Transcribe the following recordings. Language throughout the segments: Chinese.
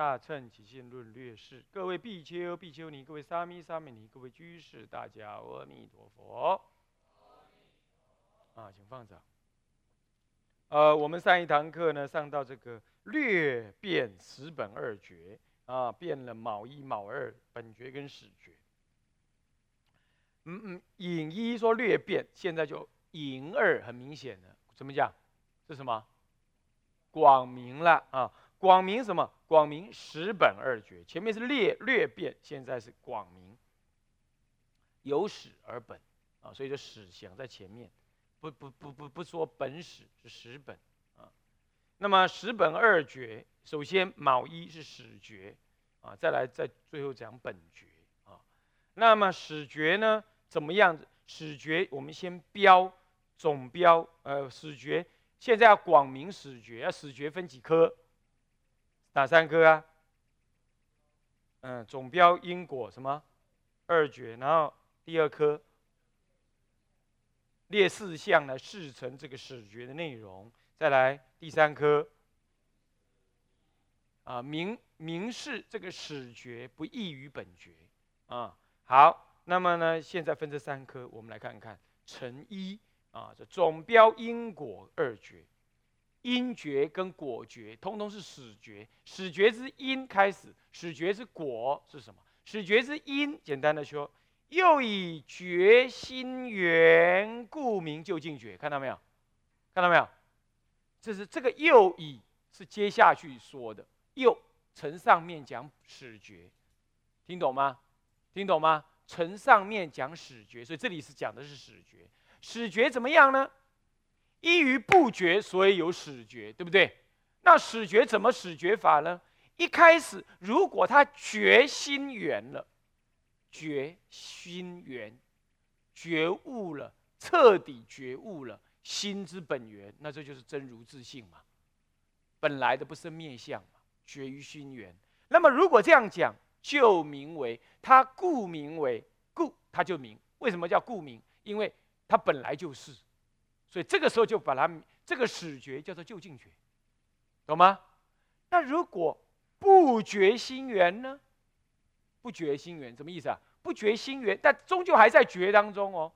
大乘起信论略释，各位比丘、比丘尼，各位沙弥、沙弥尼，各位居士，大家阿弥陀佛。啊，请放掌。呃，我们上一堂课呢，上到这个略变十本二绝啊，变了卯一、卯二本绝跟始绝。嗯嗯，引一说略变，现在就引二很明显的，怎么讲？是什么？广明了啊。广明什么？广明十本二绝，前面是略略变，现在是广明，由始而本啊，所以说始想在前面，不不不不不说本始是十本啊。那么十本二绝，首先卯一是始绝啊，再来再最后讲本绝啊。那么始绝呢，怎么样子？始绝我们先标总标，呃，始绝现在要广明始绝，要始绝分几科？哪三科啊？嗯，总标因果什么二绝，然后第二科列四项来示成这个始觉的内容，再来第三科啊明明示这个始觉不异于本觉啊。好，那么呢，现在分这三科，我们来看看成一啊，这总标因果二绝。因觉跟果觉，通通是始觉。始觉之因开始，始觉之果是什么？始觉之因，简单的说，又以觉心缘故名就近觉。看到没有？看到没有？这是这个又以是接下去说的，又承上面讲始觉，听懂吗？听懂吗？承上面讲始觉，所以这里是讲的是始觉。始觉怎么样呢？依于不觉，所以有始觉，对不对？那始觉怎么始觉法呢？一开始，如果他觉心缘了，觉心缘，觉悟了，彻底觉悟了心之本源，那这就是真如自性嘛，本来的不生灭相嘛，觉于心缘。那么如果这样讲，就名为他故名为故，他就名。为什么叫故名？因为他本来就是。所以这个时候就把它这个始觉叫做就近觉，懂吗？那如果不觉心缘呢？不觉心缘什么意思啊？不觉心缘，但终究还在觉当中哦，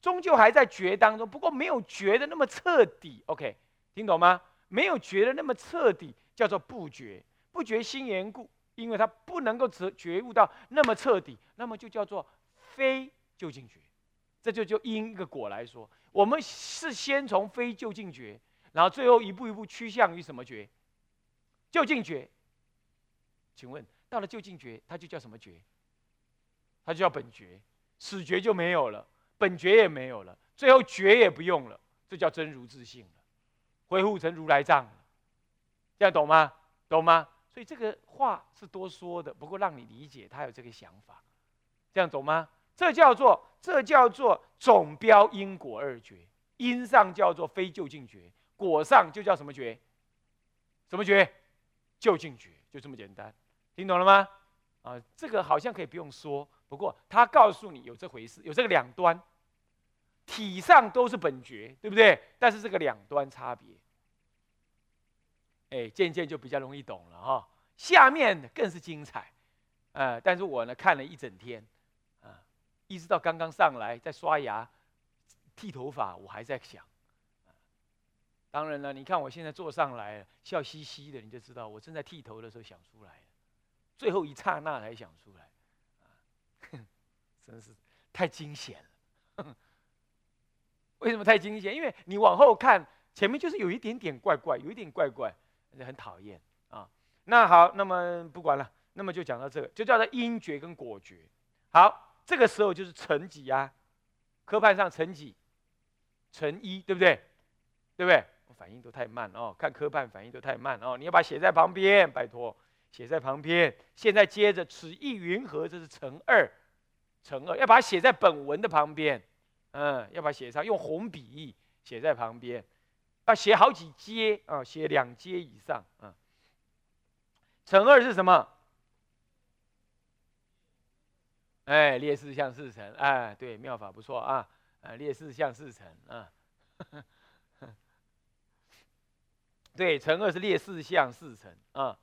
终究还在觉当中，不过没有觉的那么彻底。OK，听懂吗？没有觉的那么彻底，叫做不觉。不觉心缘故，因为它不能够觉觉悟到那么彻底，那么就叫做非就近觉。这就就因一个果来说。我们是先从非就近觉，然后最后一步一步趋向于什么觉？就近觉。请问到了就近觉，它就叫什么觉？它就叫本觉，始觉就没有了，本觉也没有了，最后觉也不用了，这叫真如自性了，恢复成如来藏了。这样懂吗？懂吗？所以这个话是多说的，不过让你理解他有这个想法，这样懂吗？这叫做这叫做总标因果二绝，因上叫做非就近绝，果上就叫什么绝？什么绝？就近绝，就这么简单，听懂了吗？啊，这个好像可以不用说，不过他告诉你有这回事，有这个两端，体上都是本觉，对不对？但是这个两端差别，哎，渐渐就比较容易懂了哈。下面更是精彩，呃，但是我呢看了一整天。一直到刚刚上来在刷牙、剃头发，我还在想。当然了，你看我现在坐上来笑嘻嘻的，你就知道我正在剃头的时候想出来最后一刹那才想出来，啊 真是太惊险了。为什么太惊险？因为你往后看，前面就是有一点点怪怪，有一点怪怪，很讨厌啊。那好，那么不管了，那么就讲到这个，就叫做因觉跟果觉。好。这个时候就是乘几啊？科判上乘几？乘一，对不对？对不对？我反应都太慢哦，看科判反应都太慢哦。你要把写在旁边，拜托。写在旁边。现在接着此意云何？这是乘二，乘二要把它写在本文的旁边，嗯，要把写上，用红笔写在旁边，要写好几阶啊，写两阶以上啊。乘二是什么？哎，列四象四成，哎，对，妙法不错啊，啊，列四象四成啊，对，乘二是列四象四成啊，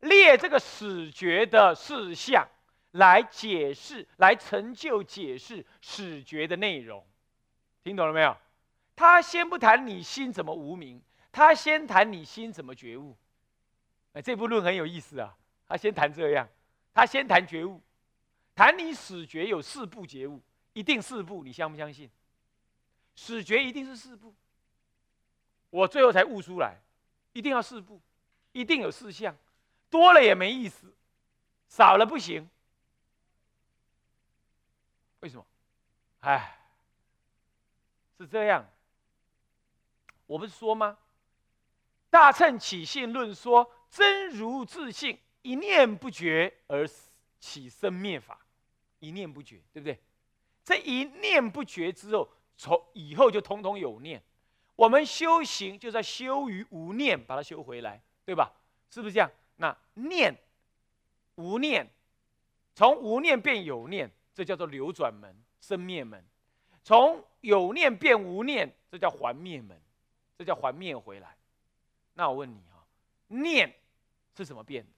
列这个始觉的事项来解释，来成就解释始觉的内容，听懂了没有？他先不谈你心怎么无名，他先谈你心怎么觉悟。哎，这部论很有意思啊，他先谈这样，他先谈觉悟。谈你始觉有四步觉悟，一定四步，你相不相信？始觉一定是四步，我最后才悟出来，一定要四步，一定有四项，多了也没意思，少了不行。为什么？哎，是这样，我不是说吗？大乘起信论说，真如自性一念不绝而起生灭法。一念不绝，对不对？这一念不绝之后，从以后就通通有念。我们修行就在修于无念，把它修回来，对吧？是不是这样？那念无念，从无念变有念，这叫做流转门、生灭门；从有念变无念，这叫还灭门，这叫还灭回来。那我问你哈，念是怎么变的？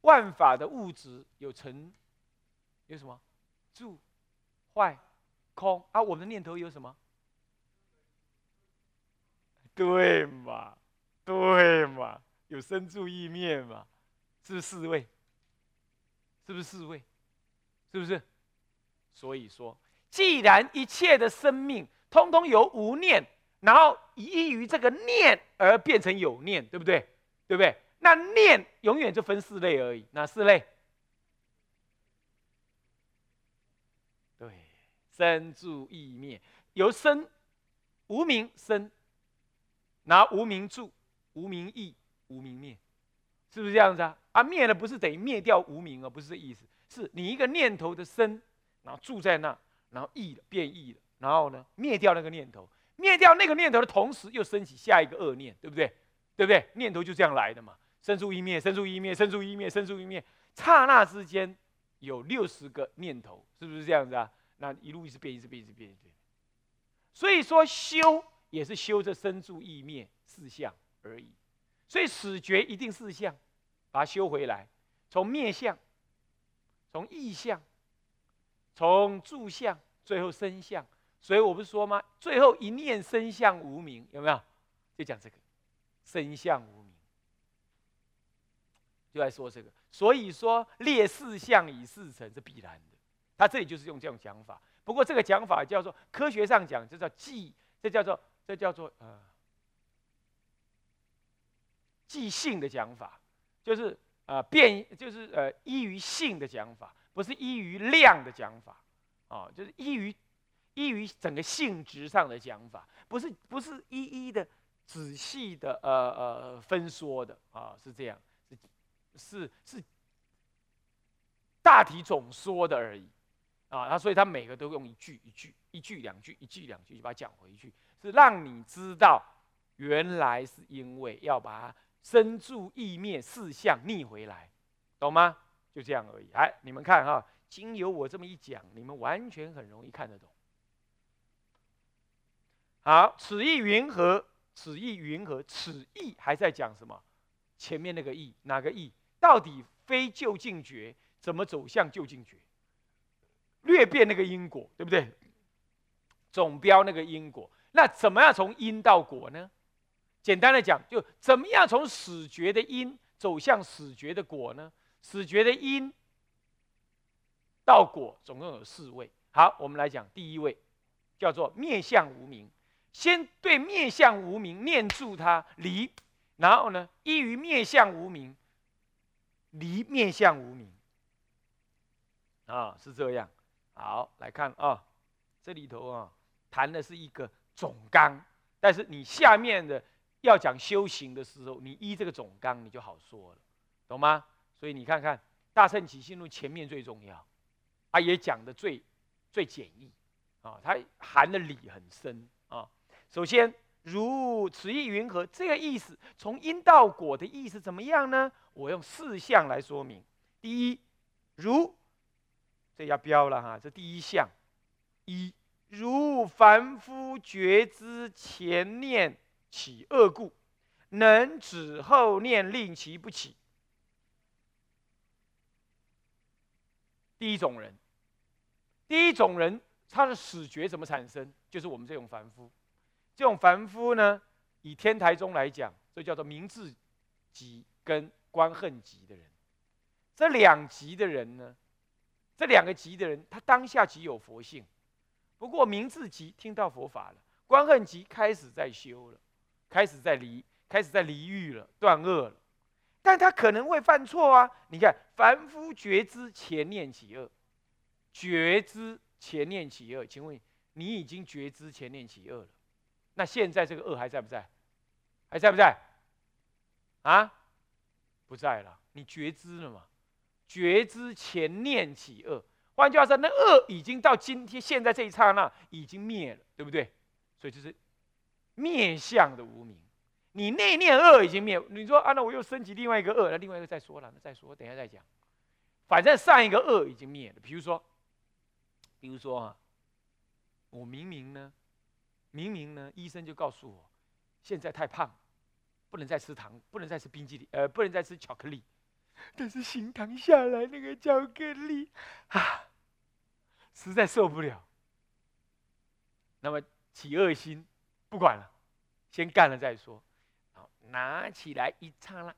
万法的物质有成。有什么住、坏、空啊？我们的念头有什么？对嘛？对嘛？有生住意灭嘛？是不是四位？是不是四位？是不是？所以说，既然一切的生命通通由无念，然后依于这个念而变成有念，对不对？对不对？那念永远就分四类而已，哪四类？生住意灭，由生无名生，拿无名住，无名意，无名灭，是不是这样子啊？啊，灭了不是等于灭掉无名啊，不是这意思，是你一个念头的生，然后住在那，然后意了变异了，然后呢灭掉那个念头，灭掉那个念头的同时，又升起下一个恶念，对不对？对不对？念头就这样来的嘛，生住意灭，生住意灭，生住意灭，生住意灭，刹那之间有六十个念头，是不是这样子啊？那一路一直变，一直变，一直变，一直变。所以说修也是修这生住意灭四相而已。所以始觉一定四相，把它修回来，从灭相，从意相，从住相，最后生相。所以我不是说吗？最后一念生相无名，有没有？就讲这个生相无名，就在说这个。所以说列四相以四成是必然的。他这里就是用这种讲法，不过这个讲法叫做科学上讲，这叫记，这叫做这叫做呃记性的讲法，就是呃变，就是呃依于性的讲法，不是依于量的讲法，啊，就是依于依于整个性质上的讲法，不是不是一一的仔细的呃呃分说的。啊，是这样，是是是大体总说的而已。啊，他所以他每个都用一句一句一句两句一句两句就把它讲回去，是让你知道原来是因为要把生住意灭四相逆回来，懂吗？就这样而已。哎，你们看哈，经由我这么一讲，你们完全很容易看得懂。好，此意云何？此意云何？此意还在讲什么？前面那个意哪个意？到底非就近觉，怎么走向就近觉？略变那个因果，对不对？总标那个因果，那怎么样从因到果呢？简单的讲，就怎么样从始觉的因走向始觉的果呢？始觉的因到果，总共有四位。好，我们来讲第一位，叫做面相无名。先对面相无名念住它离，然后呢，依于面相无名离面相无名。啊，是这样。好，来看啊，这里头啊，谈的是一个总纲，但是你下面的要讲修行的时候，你依这个总纲，你就好说了，懂吗？所以你看看《大圣起信录》前面最重要，啊，也讲的最最简易，啊，它含的理很深啊。首先，如此意云何？这个意思从因到果的意思怎么样呢？我用四项来说明。第一，如这要标了哈，这第一项，一如凡夫觉知前念起恶故，能止后念令其不起。第一种人，第一种人，他的死觉怎么产生？就是我们这种凡夫。这种凡夫呢，以天台宗来讲，这叫做明智极跟观恨极的人。这两极的人呢，这两个极的人，他当下极有佛性。不过名字极听到佛法了，观恨极开始在修了，开始在离，开始在离欲了，断恶了。但他可能会犯错啊！你看，凡夫觉知前念起恶，觉知前念起恶，请问你已经觉知前念起恶了？那现在这个恶还在不在？还在不在？啊，不在了。你觉知了嘛？觉知前念起恶，换句话说，那恶已经到今天现在这一刹那已经灭了，对不对？所以就是面相的无名。你内念恶已经灭，你说啊，那我又升级另外一个恶，那另外一个再说了，那再说，等下再讲。反正上一个恶已经灭了。比如说，比如说啊，我明明呢。明明呢，医生就告诉我，现在太胖，不能再吃糖，不能再吃冰激凌，呃，不能再吃巧克力。但是行糖下来那个巧克力啊，实在受不了。那么起恶心，不管了，先干了再说。好，拿起来一刹那，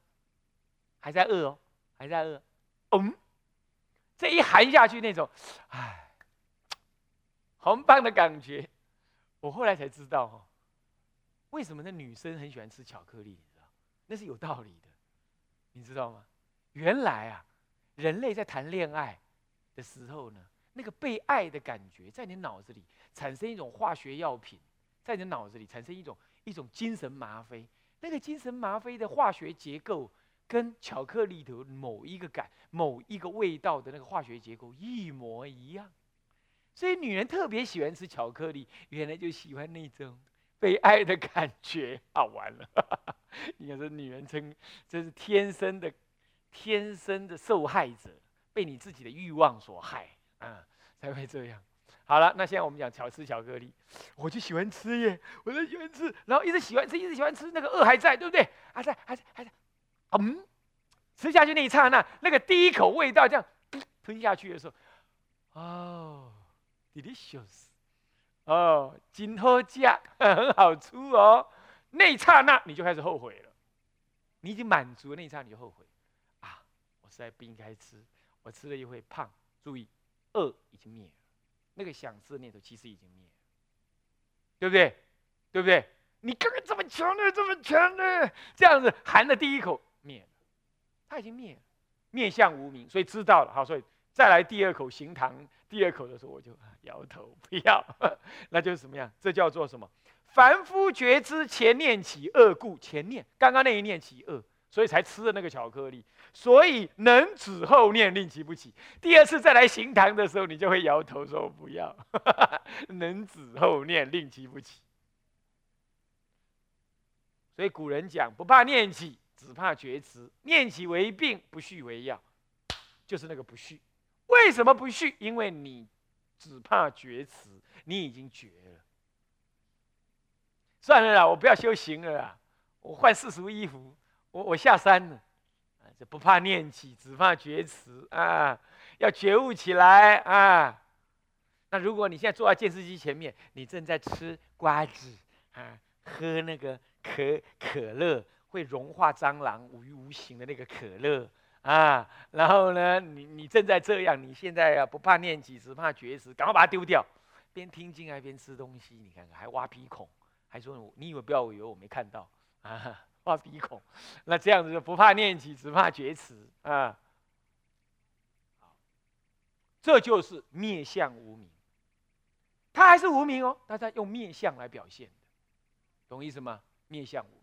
还在饿哦，还在饿。嗯，这一含下去那种，唉，红棒的感觉。我后来才知道哈，为什么那女生很喜欢吃巧克力？你知道，那是有道理的，你知道吗？原来啊，人类在谈恋爱的时候呢，那个被爱的感觉，在你脑子里产生一种化学药品，在你脑子里产生一种一种精神吗啡。那个精神吗啡的化学结构，跟巧克力的某一个感、某一个味道的那个化学结构一模一样。所以女人特别喜欢吃巧克力，原来就喜欢那种被爱的感觉。好玩了，你看这女人真这是天生的，天生的受害者，被你自己的欲望所害啊，才会这样。好了，那现在我们讲巧吃巧克力，我就喜欢吃耶，我就喜欢吃，然后一直喜欢吃，一直喜欢吃，那个饿还在，对不对？还在，还在，还在。嗯，吃下去那一刹那，那个第一口味道这样吞下去的时候，哦。delicious，哦，金好价，很好吃哦。那一刹那你就开始后悔了，你已经满足了那一刹你就后悔！实在不应该吃，我吃了又会胖。注意，恶已经灭了，那个想吃的念头其实已经灭了，对不对？对不对？你刚刚这么强的，这么强的，这样子含的第一口灭了，它已经灭了，面相无名，所以知道了。好，所以再来第二口行糖。第二口的时候，我就摇头不要，那就是什么样？这叫做什么？凡夫觉知前念起恶故，前念刚刚那一念起恶，所以才吃了那个巧克力。所以能止后念令其不起。第二次再来行堂的时候，你就会摇头说不要。能止后念令其不起。所以古人讲，不怕念起，只怕觉迟。念起为病，不续为药，就是那个不续。为什么不续？因为你只怕觉迟，你已经绝了。算了啦，我不要修行了啦，我换世俗衣服，我我下山了。这不怕念起，只怕觉迟啊！要觉悟起来啊！那如果你现在坐在电视机前面，你正在吃瓜子啊，喝那个可可乐，会融化蟑螂无于无形的那个可乐。啊，然后呢，你你正在这样，你现在啊不怕念起，只怕绝食，赶快把它丢掉，边听经还边吃东西，你看看还挖鼻孔，还说你以为不要以为我没看到啊，挖鼻孔，那这样子就不怕念起，只怕绝食啊，这就是灭相无名，他还是无名哦，大家用灭相来表现的，懂意思吗？灭相无名，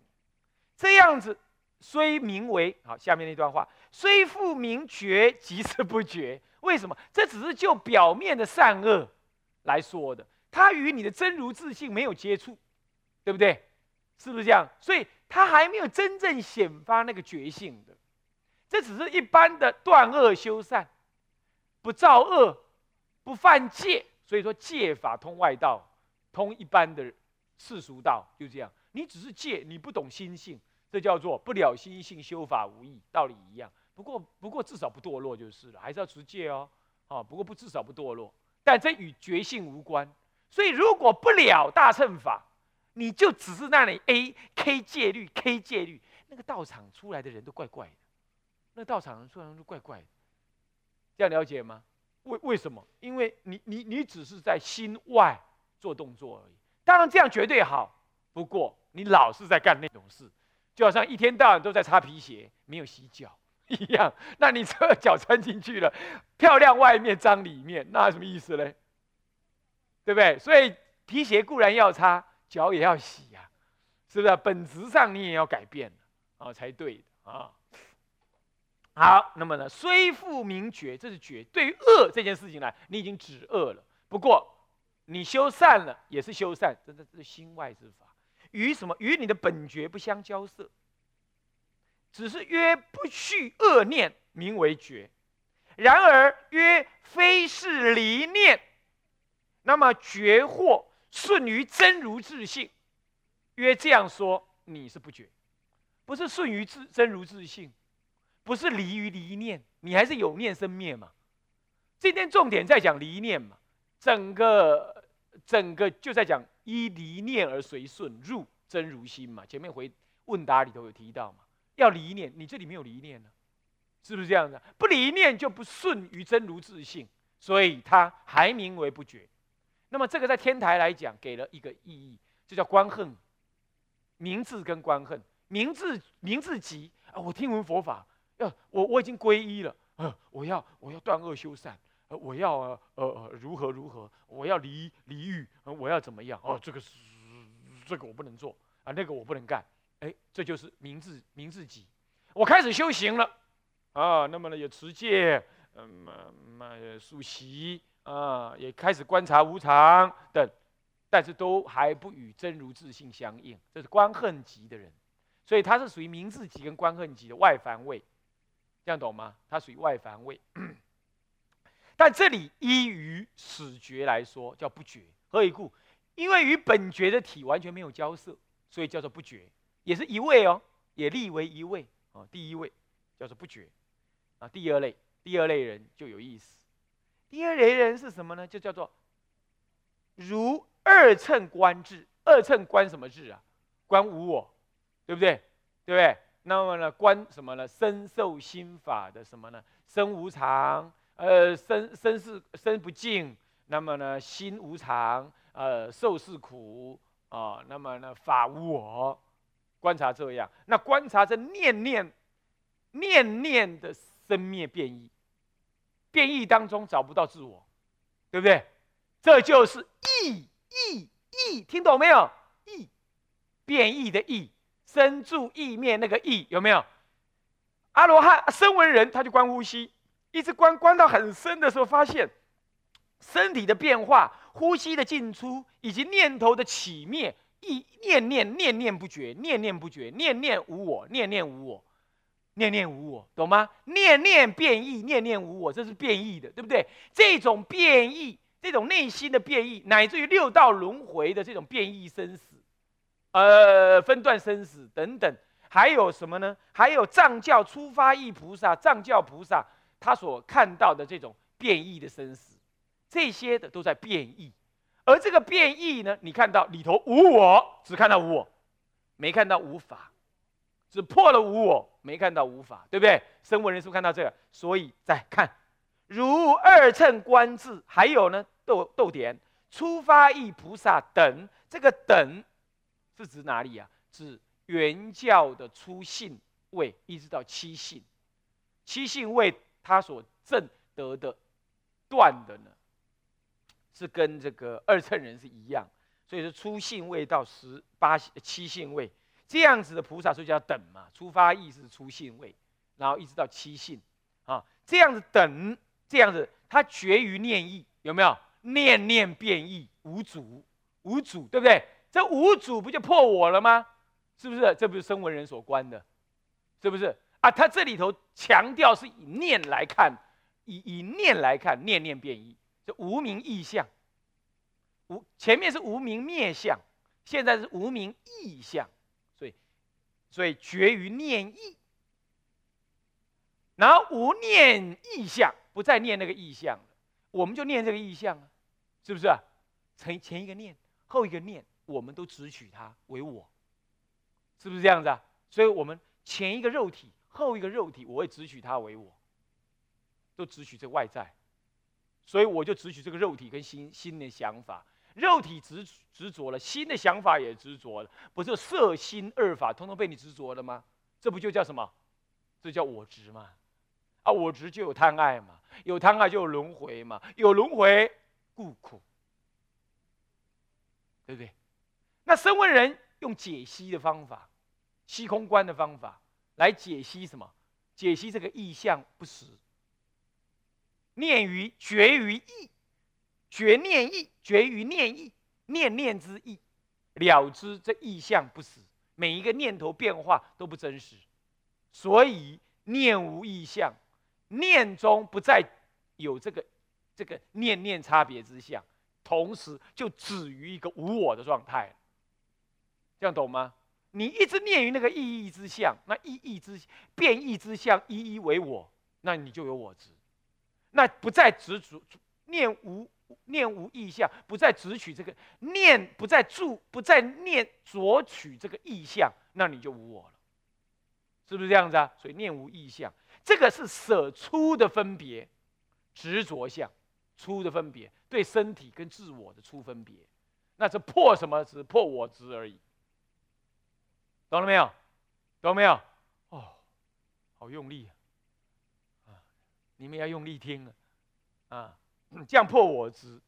这样子虽名为好，下面那段话虽复名觉，即是不觉。为什么？这只是就表面的善恶来说的，他与你的真如自性没有接触，对不对？是不是这样？所以他还没有真正显发那个觉性的，这只是一般的断恶修善，不造恶，不犯戒。所以说戒法通外道，通一般的世俗道，就这样。你只是戒，你不懂心性，这叫做不了心性，修法无益，道理一样。不过，不过至少不堕落就是了，还是要持戒哦。啊，不过不至少不堕落，但这与觉性无关。所以，如果不了大乘法，你就只是那里 A K 戒律 K 戒律，那个道场出来的人都怪怪的，那道场出来都怪怪的，这样了解吗？为为什么？因为你你你只是在心外做动作而已。当然这样绝对好，不过你老是在干那种事，就好像一天到晚都在擦皮鞋，没有洗脚。一样，那你这脚穿进去了，漂亮外面脏里面，那什么意思嘞？对不对？所以皮鞋固然要擦，脚也要洗呀，是不是？本质上你也要改变啊，才对的啊。好，那么呢，虽复名觉，这是觉。对于恶这件事情呢，你已经止恶了。不过你修善了，也是修善，这这是心外之法，与什么？与你的本觉不相交涉。只是曰不去恶念，名为觉；然而曰非是离念，那么觉或顺于真如自性。曰这样说，你是不觉，不是顺于自真如自性，不是离于离念，你还是有念生灭嘛。今天重点在讲离念嘛，整个整个就在讲依离念而随顺入真如心嘛。前面回问答里头有提到嘛。要离念，你这里没有离念呢，是不是这样的？不离念就不顺于真如自性，所以它还名为不觉。那么这个在天台来讲，给了一个意义，就叫观恨。名字跟观恨，名字名字即啊，我听闻佛法，要我我已经皈依了，呃，我要我要断恶修善，呃，我要呃呃如何如何，我要离离欲，我要怎么样？哦，这个是这个我不能做啊，那个我不能干。哎，这就是明智明智己。我开始修行了啊，那么呢，也持戒，嗯嘛嘛，素习啊，也开始观察无常等，但是都还不与真如自性相应。这是观恨极的人，所以他是属于明智极跟观恨极的外凡位，这样懂吗？他属于外凡位。但这里依于始觉来说叫不觉，何以故？因为与本觉的体完全没有交涉，所以叫做不觉。也是一位哦，也立为一位啊。第一位叫做不觉啊。第二类，第二类人就有意思。第二类人是什么呢？就叫做如二乘观智。二乘观什么智啊？观无我，对不对？对不对？那么呢，观什么呢？身受心法的什么呢？身无常，呃，身身是身不净。那么呢，心无常，呃，受是苦啊。那么呢，法无我。观察这样，那观察这念念念念的生灭变异，变异当中找不到自我，对不对？这就是异异异，听懂没有？异变异的异，生住异灭那个异有没有？阿罗汉声闻人他就观呼吸，一直观观到很深的时候，发现身体的变化、呼吸的进出以及念头的起灭。意念念念念不绝，念念不绝，念念无我，念念无我，念念无我，懂吗？念念变异，念念无我，这是变异的，对不对？这种变异，这种内心的变异，乃至于六道轮回的这种变异生死，呃，分段生死等等，还有什么呢？还有藏教出发意菩萨，藏教菩萨他所看到的这种变异的生死，这些的都在变异。而这个变异呢，你看到里头无我，只看到无我，没看到无法，只破了无我，没看到无法，对不对？声闻人是不看到这个？所以再看如二乘观智，还有呢逗逗点出发意菩萨等，这个等是指哪里啊？指原教的初信位，一直到七信，七信位他所证得的断的呢？是跟这个二乘人是一样，所以说初性位到十八七性位，这样子的菩萨，所以叫等嘛。出发意是出信位，然后一直到七信，啊，这样子等，这样子他绝于念意，有没有？念念变异，无主，无主，对不对？这无主不就破我了吗？是不是？这不是声闻人所观的，是不是？啊，他这里头强调是以念来看，以以念来看，念念变异，这无名意象，无前面是无名灭相，现在是无名意象，所以绝于念意，然后无念意象，不再念那个意象了，我们就念这个意象啊，是不是？前前一个念，后一个念，我们都只取它为我，是不是这样子啊？所以我们前一个肉体。后一个肉体，我会只取它为我，都只取这外在，所以我就只取这个肉体跟心心的想法。肉体执执着了，心的想法也执着了，不是色心二法通通被你执着了吗？这不就叫什么？这叫我执嘛？啊，我执就有贪爱嘛，有贪爱就有轮回嘛，有轮回故苦，对不对？那声闻人用解析的方法，虚空观的方法。来解析什么？解析这个意象不实。念于绝于意，绝念意，绝于念意，念念之意，了知这意象不实，每一个念头变化都不真实，所以念无意象，念中不再有这个这个念念差别之相，同时就止于一个无我的状态。这样懂吗？你一直念于那个意义之相，那意义之变异之相，一一为我，那你就有我执，那不再执着念无念无意象，不再执取这个念，不再住，不再念着取这个意象，那你就无我了，是不是这样子啊？所以念无意象，这个是舍出的分别，执着相出的分别，对身体跟自我的出分别，那是破什么？只破我执而已。懂了没有？懂没有？哦，好用力啊！你们要用力听啊！啊，这样破我执。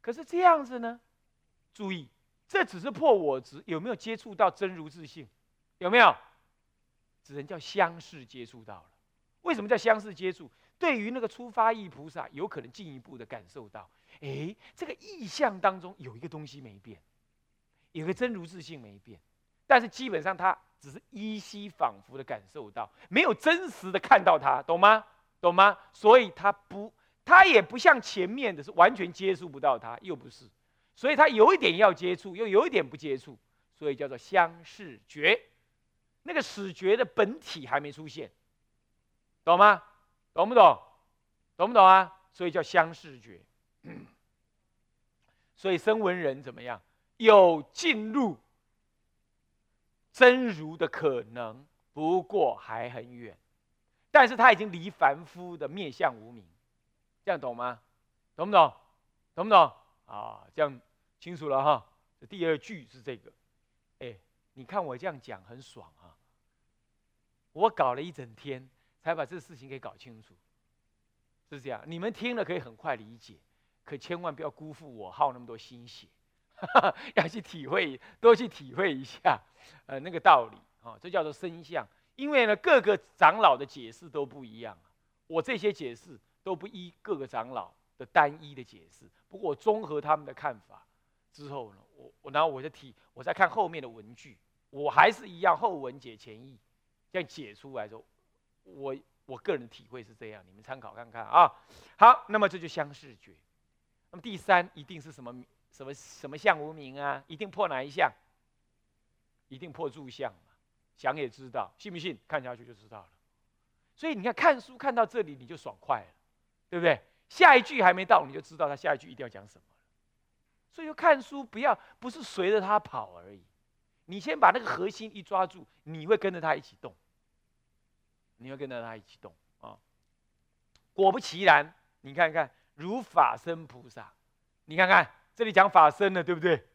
可是这样子呢？注意，这只是破我执，有没有接触到真如自性？有没有？只能叫相似接触到了。为什么叫相似接触？对于那个出发意菩萨，有可能进一步的感受到，哎，这个意象当中有一个东西没变，有个真如自性没变。但是基本上他只是依稀仿佛的感受到，没有真实的看到他，懂吗？懂吗？所以他不，他也不像前面的是完全接触不到他，又不是，所以他有一点要接触，又有一点不接触，所以叫做相视觉。那个视觉的本体还没出现，懂吗？懂不懂？懂不懂啊？所以叫相视觉。所以声闻人怎么样？有进入。真如的可能，不过还很远，但是他已经离凡夫的面相无名，这样懂吗？懂不懂？懂不懂？啊，这样清楚了哈。这第二句是这个，哎，你看我这样讲很爽啊。我搞了一整天才把这事情给搞清楚，是这样。你们听了可以很快理解，可千万不要辜负我耗那么多心血。要去体会，多去体会一下，呃，那个道理啊，这叫做生相。因为呢，各个长老的解释都不一样我这些解释都不依各个长老的单一的解释。不过我综合他们的看法之后呢，我我然后我就提，我再看后面的文句，我还是一样后文解前意，这样解出来之后，我我个人体会是这样，你们参考看看啊。好，那么这就相视觉。那么第三一定是什么？什么什么相无名啊？一定破哪一项？一定破住相嘛？想也知道，信不信？看下去就知道了。所以你看，看书看到这里你就爽快了，对不对？下一句还没到，你就知道他下一句一定要讲什么。所以说看书不要不是随着他跑而已，你先把那个核心一抓住，你会跟着他一起动。你会跟着他一起动啊！果不其然，你看看如法身菩萨，你看看。这里讲法身了，对不对？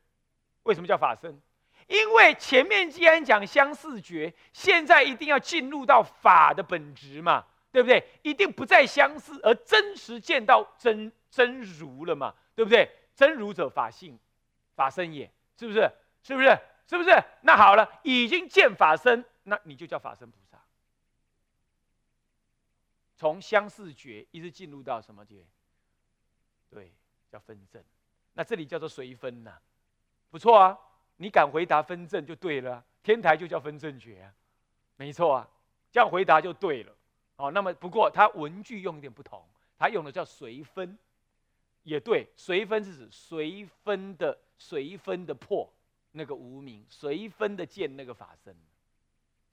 为什么叫法身？因为前面既然讲相似觉，现在一定要进入到法的本质嘛，对不对？一定不再相似，而真实见到真真如了嘛，对不对？真如者法性，法身也是不是？是不是？是不是？那好了，已经见法身，那你就叫法身菩萨。从相似觉一直进入到什么觉？对，叫分正。那这里叫做随分呐，不错啊。你敢回答分正就对了，天台就叫分正觉啊，没错啊，这样回答就对了。哦，那么不过它文句用一点不同，它用的叫随分，也对，随分是指随分的随分的破那个无名，随分的见那个法身，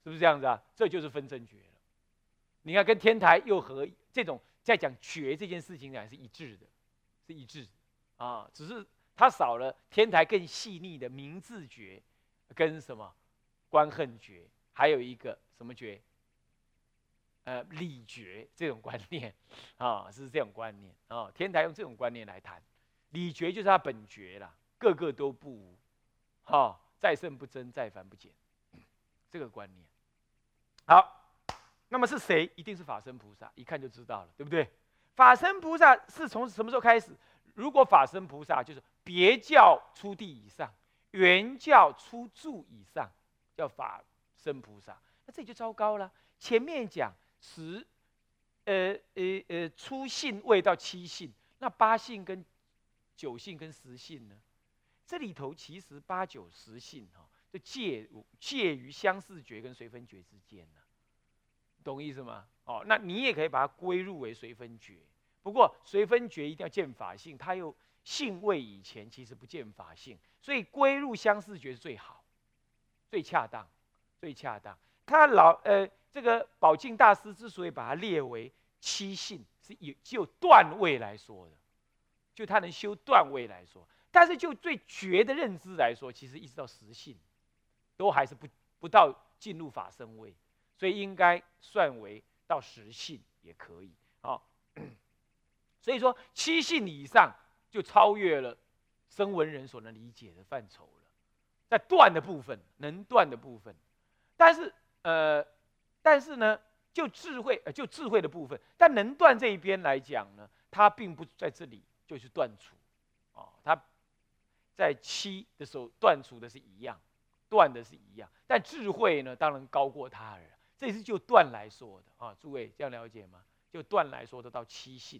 是不是这样子啊？这就是分真觉了。你看跟天台又和这种在讲觉这件事情讲是一致的，是一致啊，只是。它少了天台更细腻的明字诀，跟什么观恨诀，还有一个什么诀？呃，理觉这种观念啊，是这种观念啊。天台用这种观念来谈，理觉就是它本觉啦，个个都不无，哈，再胜不增，再凡不减，这个观念。好，那么是谁？一定是法身菩萨，一看就知道了，对不对？法身菩萨是从什么时候开始？如果法身菩萨就是别教出地以上，原教出住以上，叫法身菩萨，那这就糟糕了。前面讲十，呃呃呃，初信未到七信，那八信跟九信跟十信呢？这里头其实八九十信哈，就介介于相似觉跟随分觉之间呢，懂意思吗？哦，那你也可以把它归入为随分觉。不过随分觉一定要见法性，他又性位以前其实不见法性，所以归入相似觉是最好、最恰当、最恰当。他老呃，这个宝镜大师之所以把它列为七性，是以就段位来说的，就他能修段位来说。但是就最觉的认知来说，其实一直到实性，都还是不不到进入法身位，所以应该算为到实性也可以。好。所以说七性以上就超越了声闻人所能理解的范畴了，在断的部分能断的部分，但是呃，但是呢，就智慧呃就智慧的部分，但能断这一边来讲呢，它并不在这里就是断除，哦，它在七的时候断除的是一样，断的是一样，但智慧呢当然高过他了，这是就断来说的。啊，诸位这样了解吗？就断来说的到七性。